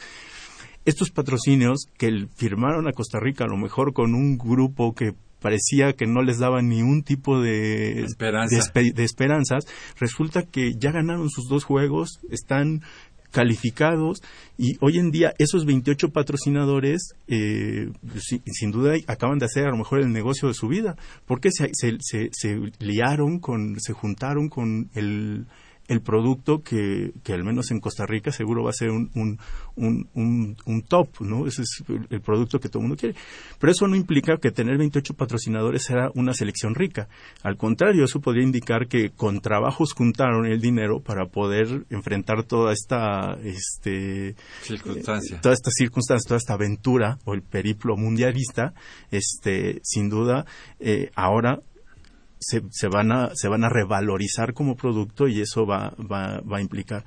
Estos patrocinios que firmaron a Costa Rica, a lo mejor con un grupo que parecía que no les daba ni un tipo de, Esperanza. de espe- de esperanzas, resulta que ya ganaron sus dos juegos, están calificados y hoy en día esos 28 patrocinadores eh, si- sin duda acaban de hacer a lo mejor el negocio de su vida porque se, se, se- se liaron con se juntaron con el el producto que, que al menos en Costa Rica seguro va a ser un, un, un, un- un top, ¿no? Ese es el, el producto que todo el mundo quiere. Pero eso no implica que tener 28 patrocinadores sea una selección rica. Al contrario, eso podría indicar que con trabajos juntaron el dinero para poder enfrentar toda esta, este, Circunstancia. toda esta circunstancia, toda esta aventura o el periplo mundialista, este, sin duda, eh, ahora se, se van a se van a revalorizar como producto y eso va, va, va a implicar.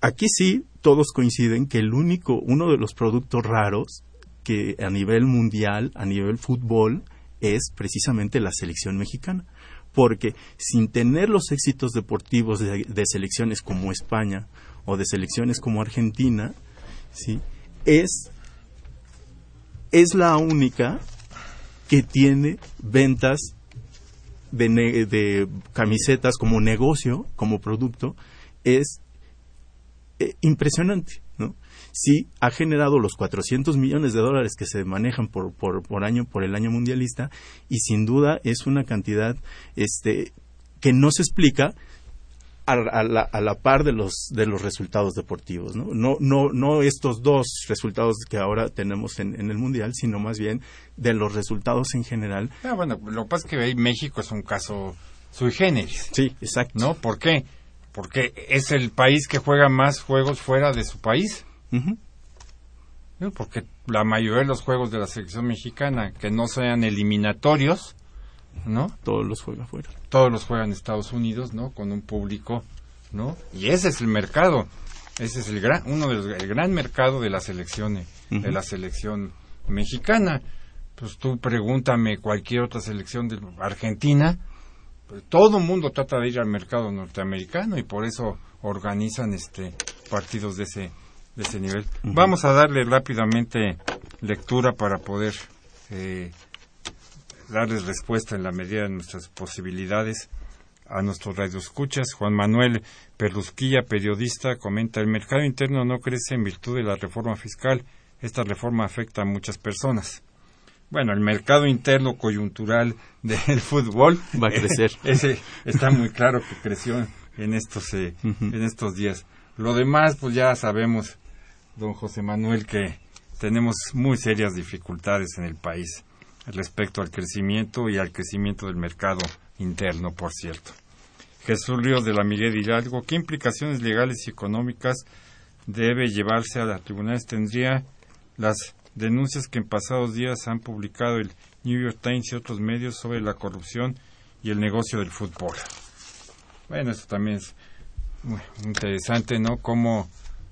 Aquí sí todos coinciden que el único, uno de los productos raros que a nivel mundial, a nivel fútbol, es precisamente la selección mexicana. Porque sin tener los éxitos deportivos de, de selecciones como España o de selecciones como Argentina, ¿sí? es, es la única que tiene ventas de, camisetas como negocio, como producto, es eh, impresionante, ¿no? Sí ha generado los 400 millones de dólares que se manejan por, por, por año por el año mundialista y sin duda es una cantidad este que no se explica a, a la, a la par de los de los resultados deportivos, ¿no? No no no estos dos resultados que ahora tenemos en, en el mundial, sino más bien de los resultados en general. Ah, bueno, lo que pasa es que ahí México es un caso sui generis, Sí, exacto. ¿no? ¿Por qué? Porque es el país que juega más juegos fuera de su país. Ujú. ¿no? Porque la mayoría de los juegos de la selección mexicana que no sean eliminatorios, ¿no? Todos los juega afuera. Todos los juegan en Estados Unidos, ¿no? Con un público, ¿no? Y ese es el mercado. Ese es el gran, uno de los, el gran mercado de la selección, eh, de la selección mexicana. Pues tú pregúntame cualquier otra selección de Argentina, pues todo el mundo trata de ir al mercado norteamericano y por eso organizan este partidos de ese de ese nivel. Vamos a darle rápidamente lectura para poder eh, darles respuesta en la medida de nuestras posibilidades a nuestros radioescuchas. Juan Manuel Perlusquilla, periodista, comenta, el mercado interno no crece en virtud de la reforma fiscal. Esta reforma afecta a muchas personas. Bueno, el mercado interno coyuntural del fútbol Va a crecer. ese está muy claro que creció en estos eh, en estos días. Lo demás, pues ya sabemos, don José Manuel, que tenemos muy serias dificultades en el país respecto al crecimiento y al crecimiento del mercado interno, por cierto. Jesús Ríos de la Miguel Hidalgo, ¿qué implicaciones legales y económicas debe llevarse a los tribunales? Tendría las denuncias que en pasados días han publicado el New York Times y otros medios sobre la corrupción y el negocio del fútbol. Bueno, eso también es muy interesante, ¿no? Cómo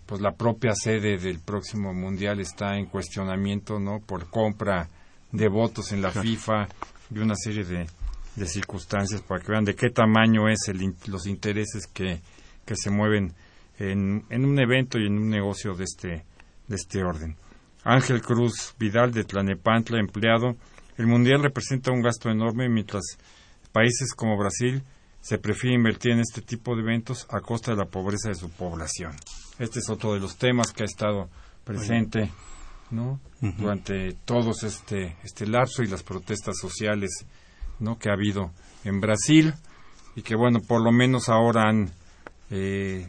pues la propia sede del próximo mundial está en cuestionamiento, ¿no? Por compra de votos en la FIFA y una serie de, de circunstancias para que vean de qué tamaño es el, los intereses que, que se mueven en, en un evento y en un negocio de este, de este orden. Ángel Cruz Vidal de Tlanepantla, empleado. El mundial representa un gasto enorme mientras países como Brasil se prefiere invertir en este tipo de eventos a costa de la pobreza de su población. Este es otro de los temas que ha estado presente, ¿no? Durante todos este este lapso y las protestas sociales, ¿no? Que ha habido en Brasil y que bueno, por lo menos ahora han eh,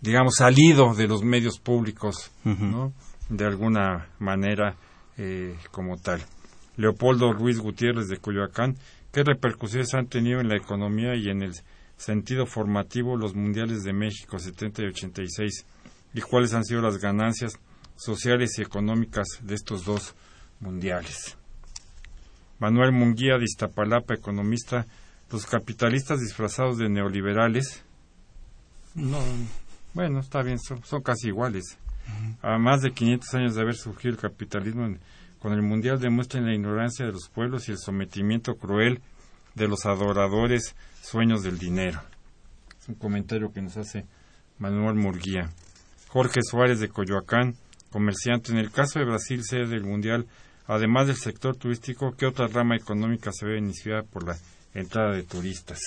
digamos salido de los medios públicos, ¿no? De alguna manera eh, como tal. Leopoldo Ruiz Gutiérrez de Coyoacán, ¿qué repercusiones han tenido en la economía y en el sentido formativo los mundiales de México 70 y 86 y cuáles han sido las ganancias sociales y económicas de estos dos mundiales. Manuel Munguía de Iztapalapa, economista, los capitalistas disfrazados de neoliberales, no, bueno, está bien, son, casi iguales. A más de 500 años de haber surgido el capitalismo con el mundial demuestran la ignorancia de los pueblos y el sometimiento cruel de los adoradores sueños del dinero. Es un comentario que nos hace Manuel Murguía. Jorge Suárez de Coyoacán, comerciante. En el caso de Brasil, sede del Mundial, además del sector turístico, ¿qué otra rama económica se ve iniciada por la entrada de turistas?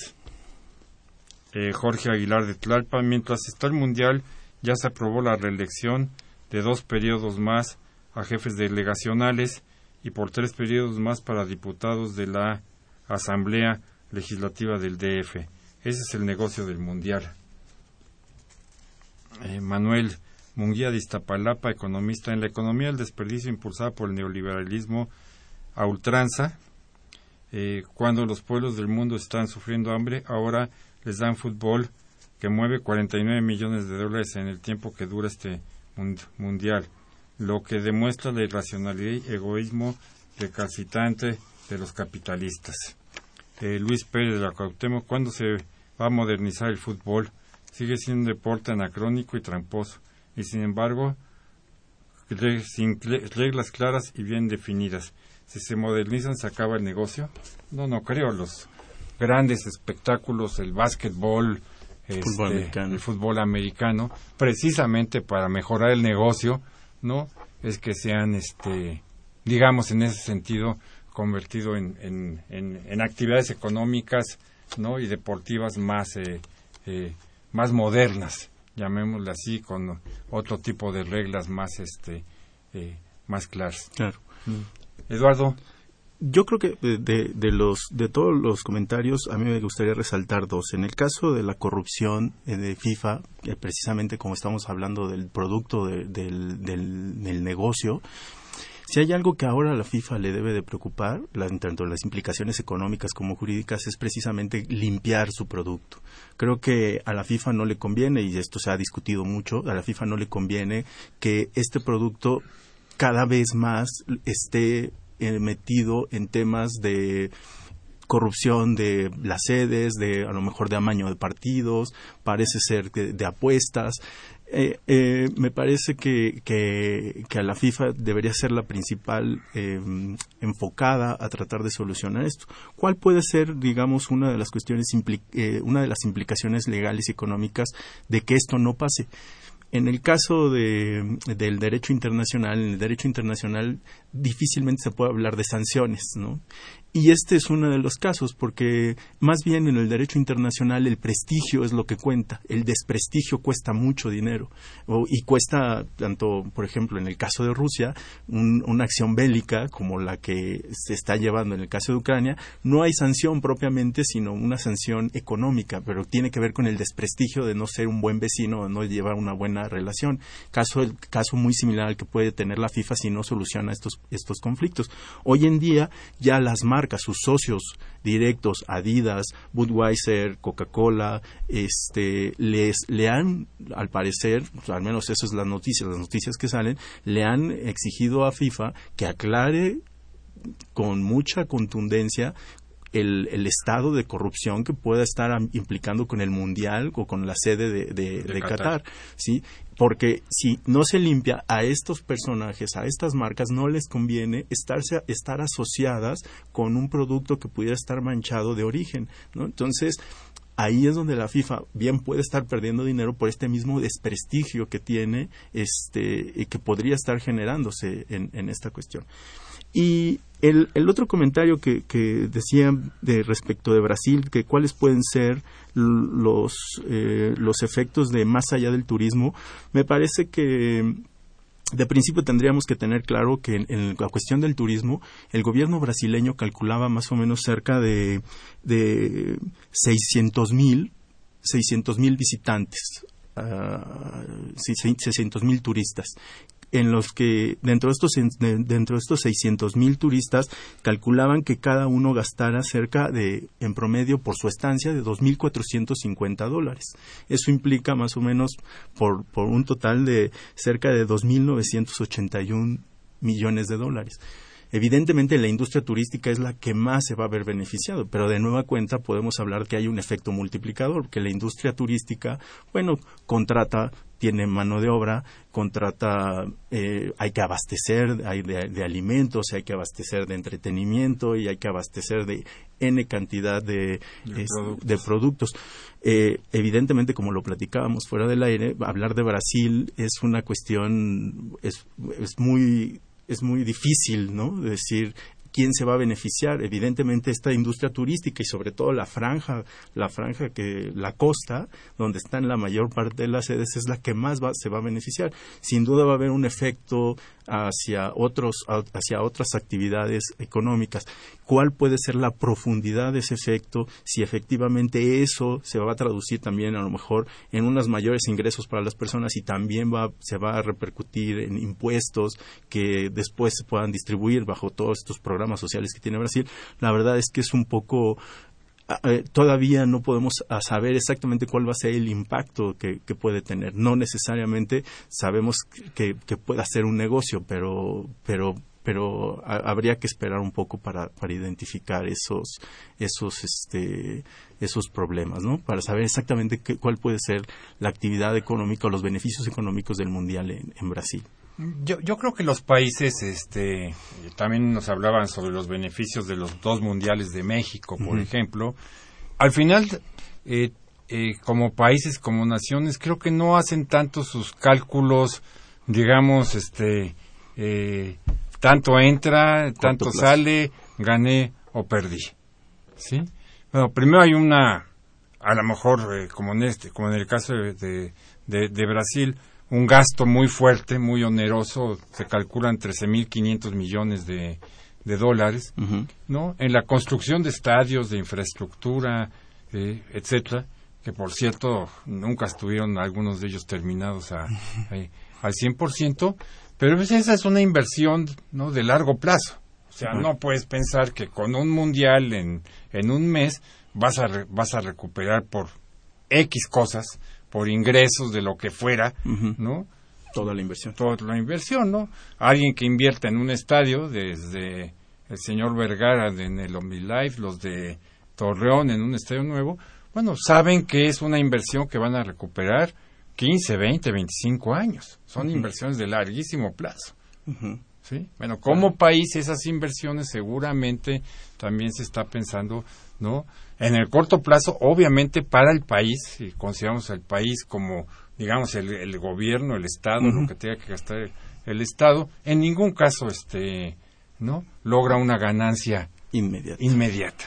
Eh, Jorge Aguilar de Tlalpan, mientras está el Mundial, ya se aprobó la reelección de dos periodos más a jefes delegacionales y por tres periodos más para diputados de la Asamblea Legislativa del DF. Ese es el negocio del Mundial. Eh, Manuel Munguía de Iztapalapa, economista. En la economía del desperdicio impulsada por el neoliberalismo a ultranza, eh, cuando los pueblos del mundo están sufriendo hambre, ahora les dan fútbol que mueve 49 millones de dólares en el tiempo que dura este mundial, lo que demuestra la irracionalidad y egoísmo recalcitrante de los capitalistas. Eh, Luis Pérez de la Cuauhtémoc, ¿cuándo se va a modernizar el fútbol? Sigue siendo un deporte anacrónico y tramposo, y sin embargo, sin reglas claras y bien definidas. Si se modernizan, ¿se acaba el negocio? No, no creo. Los grandes espectáculos, el básquetbol, este, el fútbol americano, precisamente para mejorar el negocio, ¿no? Es que sean, este, digamos, en ese sentido, convertido en, en, en, actividades económicas, ¿no? Y deportivas más, eh, eh, más modernas, llamémosle así, con otro tipo de reglas más, este, eh, más claras. Claro. Mm. Eduardo. Yo creo que de, de, los de todos los comentarios a mí me gustaría resaltar dos. En el caso de la corrupción eh, de FIFA, precisamente como estamos hablando del producto del, del, negocio, si hay algo que ahora a la FIFA le debe de preocupar, tanto las implicaciones económicas como jurídicas, es precisamente limpiar su producto. Creo que a la FIFA no le conviene, y esto se ha discutido mucho, a la FIFA no le conviene que este producto cada vez más esté eh, metido en temas de corrupción de las sedes, de a lo mejor de amaño de partidos, parece ser de, apuestas. Eh, eh, me parece que, que, a la FIFA debería ser la principal enfocada a tratar de solucionar esto. ¿Cuál puede ser, digamos, una de las cuestiones, una de las implicaciones legales y económicas de que esto no pase? En el caso de, del derecho internacional, en el derecho internacional difícilmente se puede hablar de sanciones, ¿no? Y este es uno de los casos, porque más bien en el derecho internacional el prestigio es lo que cuenta, el desprestigio cuesta mucho dinero. y cuesta, tanto, por ejemplo, en el caso de Rusia, una acción bélica como la que se está llevando en el caso de Ucrania, no hay sanción propiamente, sino una sanción económica, pero tiene que ver con el desprestigio de no ser un buen vecino, o no llevar una buena relación. Caso, el caso muy similar al que puede tener la FIFA si no soluciona estos, estos conflictos. Hoy en día ya las marcas sus socios directos, Adidas, Budweiser, Coca-Cola, este, les, le han, al parecer, al menos eso es la noticia, las noticias que salen, le han exigido a FIFA que aclare con mucha contundencia el, estado de corrupción que pueda estar implicando con el mundial o con la sede de, de, Qatar. ¿sí? porque si no se limpia a estos personajes, a estas marcas, no les conviene estarse, estar asociadas con un producto que pudiera estar manchado de origen, ¿no? Entonces, ahí es donde la FIFA bien puede estar perdiendo dinero por este mismo desprestigio que tiene este y que podría estar generándose en, esta cuestión. Y el, otro comentario que, que decía de respecto de Brasil, que cuáles pueden ser los, eh, los efectos de más allá del turismo, me parece que de principio tendríamos que tener claro que en, la cuestión del turismo, el gobierno brasileño calculaba más o menos cerca de, de 600 mil 600 mil visitantes, uh, 600 mil turistas en los que dentro de estos dentro de estos 600 mil turistas calculaban que cada uno gastara cerca de en promedio por su estancia de 2.450 dólares. Eso implica más o menos por, por un total de cerca de 2.981 millones de dólares. Evidentemente la industria turística es la que más se va a ver beneficiado, pero de nueva cuenta podemos hablar que hay un efecto multiplicador, que la industria turística, bueno, contrata tiene mano de obra, contrata, eh, hay que abastecer hay de, alimentos, hay que abastecer de entretenimiento y hay que abastecer de N cantidad de, de productos. Eh, evidentemente, como lo platicábamos fuera del aire, hablar de Brasil es una cuestión, es, es muy es muy difícil, ¿no? Decir quién se va a beneficiar. Evidentemente esta industria turística y sobre todo la franja, la franja que la costa, donde están la mayor parte de las sedes, es la que más se va a beneficiar. Sin duda va a haber un efecto hacia otros hacia otras actividades económicas. ¿Cuál puede ser la profundidad de ese efecto? Si efectivamente eso se va a traducir también a lo mejor en unos mayores ingresos para las personas y también va, se va a repercutir en impuestos que después se puedan distribuir bajo todos estos programas sociales que tiene Brasil. La verdad es que es un poco todavía no podemos saber exactamente cuál va a ser el impacto que, puede tener. No necesariamente sabemos que, pueda ser un negocio, pero, pero pero habría que esperar un poco para, para identificar esos esos este esos problemas no para saber exactamente cuál puede ser la actividad económica o los beneficios económicos del mundial en Brasil yo, yo creo que los países, este, también nos hablaban sobre los beneficios de los dos mundiales de México, por ejemplo. Al final, eh, eh, como países, como naciones, creo que no hacen tanto sus cálculos, digamos, este, eh, tanto entra, tanto sale, gané o perdí. ¿Sí? Bueno, primero hay una, a lo mejor, como en este, como en el caso de, de, de Brasil, un gasto muy fuerte, muy oneroso, se calculan 13.500 millones de, de dólares, ¿no? En la construcción de estadios, de infraestructura, eh, etcétera, que por cierto nunca estuvieron algunos de ellos terminados a, al 100%, pero pues esa es una inversión, ¿no? De largo plazo. O sea, no puedes pensar que con un mundial en, en un mes vas a, vas a recuperar por X cosas por ingresos de lo que fuera, ¿no? Toda la inversión. Toda la inversión, ¿no? Alguien que invierta en un estadio, desde el señor Vergara en el OmniLife, los de Torreón en un estadio nuevo, bueno, saben que es una inversión que van a recuperar 15, 20, 25 años. Son inversiones de larguísimo plazo. ¿Sí? Bueno, como país esas inversiones seguramente también se está pensando, ¿no? en el corto plazo, obviamente para el país, si consideramos al país como, digamos, el, gobierno, el Estado, lo que tenga que gastar el, Estado, en ningún caso, este, ¿no? Logra una ganancia inmediata. inmediata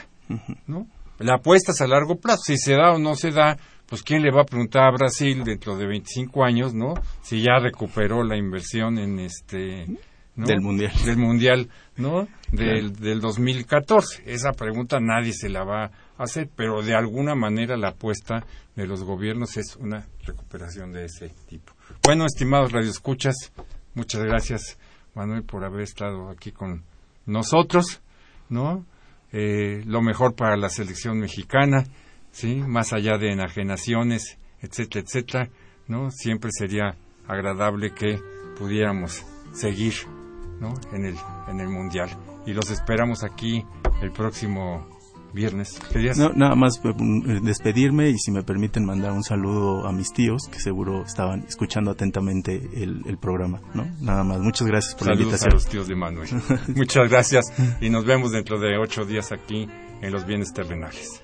¿no? La apuesta es a largo plazo, si se da o no se da, pues quién le va a preguntar a Brasil dentro de 25 años, ¿no? Si ya recuperó la inversión en este del mundial del mundial, ¿no? Del, del 2014. Esa pregunta nadie se la va hacer, pero de alguna manera la apuesta de los gobiernos es una recuperación de ese tipo. Bueno, estimados radioescuchas, muchas gracias, Manuel, por haber estado aquí con nosotros, ¿no? Eh, lo mejor para la selección mexicana, ¿sí? Más allá de enajenaciones, etcétera, etcétera, ¿no? Siempre sería agradable que pudiéramos seguir, ¿no? En el, en el Mundial. Y los esperamos aquí el próximo viernes. No, nada más eh, mm, despedirme y si me permiten mandar un saludo a mis tíos que seguro estaban escuchando atentamente el, programa, ¿no? Nada más. Muchas gracias por la invitación. a los tíos de Manuel. Muchas gracias y nos vemos dentro de ocho días aquí en los bienes terrenales.